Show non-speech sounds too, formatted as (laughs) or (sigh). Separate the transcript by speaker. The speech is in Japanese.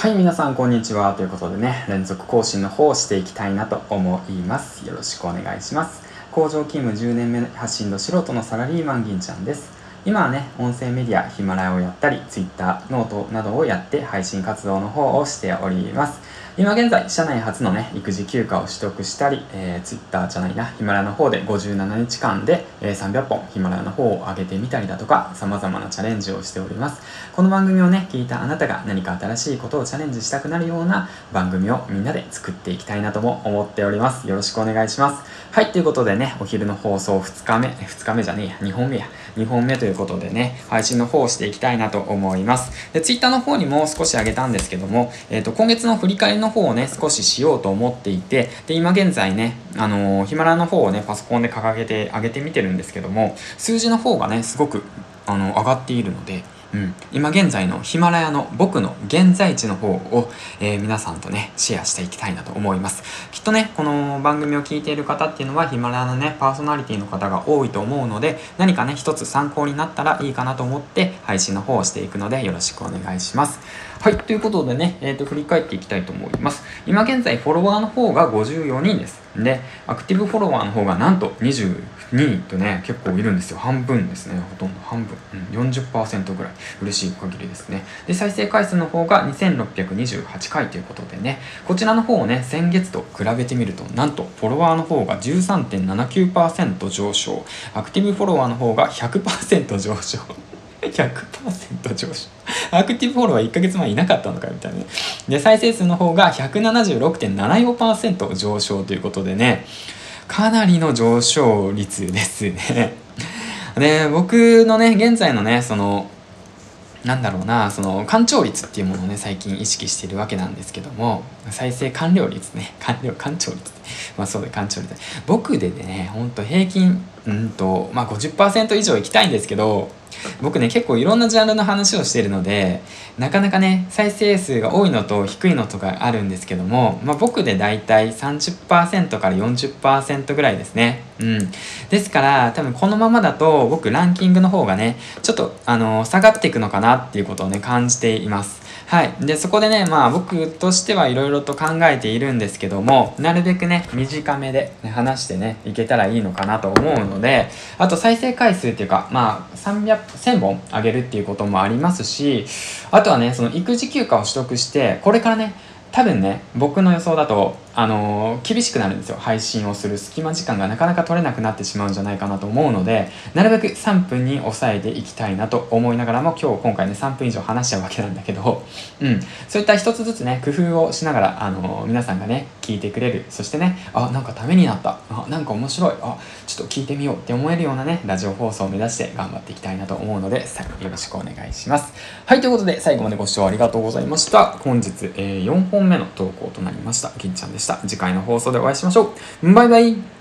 Speaker 1: はい、皆さんこんにちは。ということでね、連続更新の方をしていきたいなと思います。よろしくお願いします。工場勤務10年目発信の素人のサラリーマン銀ちゃんです。今はね、音声メディア、ヒマラヤをやったり、Twitter、ノートなどをやって配信活動の方をしております。今現在、社内初のね、育児休暇を取得したり、えー、Twitter じゃないな、ヒマラヤの方で57日間で、えー300本ヒマラヤの方を上げてみたりだとか、様々なチャレンジをしております。この番組をね、聞いたあなたが何か新しいことをチャレンジしたくなるような番組をみんなで作っていきたいなとも思っております。よろしくお願いします。はい、ということでね、お昼の放送2日目、2日目じゃねえや、2本目や、2本目ということでね、配信の方をしていきたいなと思います。で、Twitter の方にも少し上げたんですけども、えっ、と、今月の振り返りの方をね、少ししようと思っていて、で、今現在ね、あのーヒマラヤの方をね、パソコンで掲げて上げてみてるんですけども、数字の方がね、すごく、あの、上がっているので、うん、今現在のヒマラヤの僕の現在地の方を、えー皆さんとねシェアしていきたいなと思います。きっとねこの番組を聞いている方っていうのはヒマラヤのねパーソナリティの方が多いと思うので何かね一つ参考になったらいいかなと思って配信の方をしていくのでよろしくお願いします。はいということでね、えー、と振り返っていきたいと思います。今現在フォロワーの方が54人です。でアクティブフォロワーの方がなんと22人とね結構いるんですよ。半分ですねほとんど。半分、うん、40%ぐらい。嬉しい限りですね。で再生回数の方が2628回ということでね。こちらの方をね先月と比べてみるとなんとフォロワーの方が13.79%上昇。アクティブフォロワーの方が100%上昇。(laughs) 100%上昇。アクティブフォロワー1ヶ月前いなかったのかみたいなね。で再生数の方が176.74%上昇ということでね。かなりの上昇率ですね。で (laughs) 僕のね現在のねそのなんだろうなその完聴率っていうものをね最近意識しているわけなんですけども再生完了率ね。完了完聴率。まあそうで完聴率。僕でねほんと平均うんとまあ50%以上いきたいんですけど僕ね結構いろんなジャンルの話をしているのでなかなかね再生数が多いのと低いのとかあるんですけども、まあ、僕でだいたい30%から40%ぐらいですね。うん。ですから多分このままだと僕ランキングの方がねちょっとあの下がっていくのかなっていうことをね感じています。はい。でそこでねまあ僕としてはいろいろと考えているんですけどもなるべくね短めで、ね、話してねいけたらいいのかなと思うのであと再生回数っていうかまあ300 1000本上げるっていうこともありますしあとはねその育児休暇を取得してこれからね多分ね僕の予想だとあの厳しくなるんですよ。配信をする隙間時間がなかなか取れなくなってしまうんじゃないかなと思うのでなるべく3分に抑えていきたいなと思いながらも今日今回ね3分以上話しちゃうわけなんだけど、うん、そういった一つずつね工夫をしながら、あの皆さんがね聞いてくれる。そしてねあなんかためになった。あなんか面白い。あちょっと聞いてみようって思えるようなねラジオ放送を目指して頑張っていきたいなと思うのでさよろしくお願いします。はいということで最後までご視聴ありがとうございました。本日、え4本目の投稿となりました。銀ちゃんした。次回の放送でお会いしましょう。バイバイ。